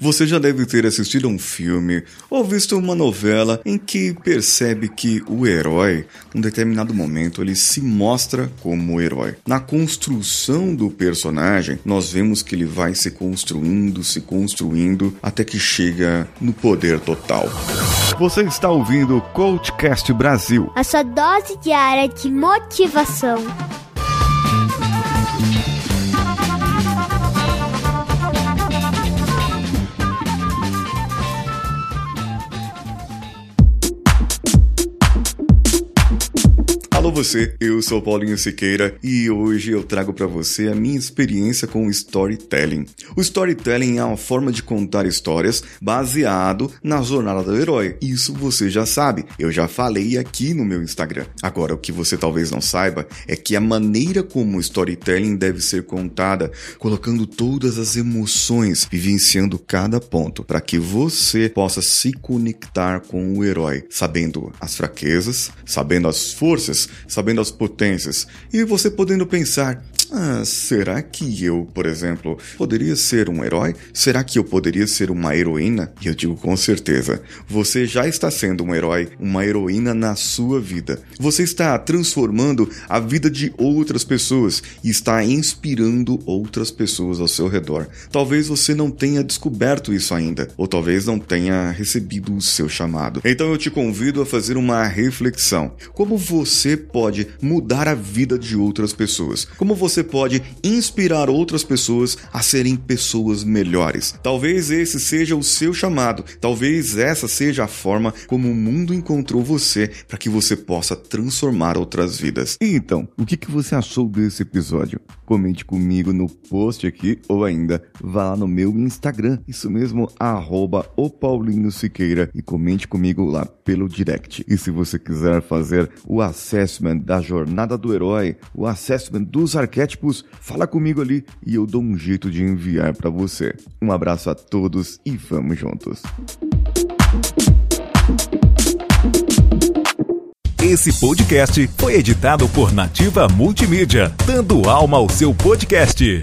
Você já deve ter assistido a um filme ou visto uma novela em que percebe que o herói, em um determinado momento, ele se mostra como herói. Na construção do personagem, nós vemos que ele vai se construindo, se construindo, até que chega no poder total. Você está ouvindo o Coachcast Brasil a sua dose diária de motivação. Alô você, eu sou Paulinho Siqueira e hoje eu trago para você a minha experiência com storytelling. O storytelling é uma forma de contar histórias baseado na jornada do herói. Isso você já sabe, eu já falei aqui no meu Instagram. Agora, o que você talvez não saiba é que a maneira como o storytelling deve ser contada, colocando todas as emoções, vivenciando cada ponto, para que você possa se conectar com o herói, sabendo as fraquezas, sabendo as forças sabendo as potências, e você podendo pensar: ah, será que eu, por exemplo, poderia ser um herói? Será que eu poderia ser uma heroína? E eu digo com certeza: você já está sendo um herói, uma heroína na sua vida. Você está transformando a vida de outras pessoas e está inspirando outras pessoas ao seu redor. Talvez você não tenha descoberto isso ainda, ou talvez não tenha recebido o seu chamado. Então eu te convido a fazer uma reflexão. Como você pode mudar a vida de outras pessoas? Como você pode inspirar outras pessoas a serem pessoas melhores? Talvez esse seja o seu chamado. Talvez essa seja a forma como o mundo encontrou você para que você possa transformar outras vidas. E então, o que, que você achou desse episódio? Comente comigo no post aqui ou ainda vá lá no meu Instagram, isso mesmo, arroba o Paulinho Siqueira e comente comigo lá pelo direct. E se você quiser fazer o assessment da jornada do herói, o assessment dos arquétipos, fala comigo ali e eu dou um jeito de enviar para você. Um abraço a todos e vamos juntos. Esse podcast foi editado por Nativa Multimídia, dando alma ao seu podcast.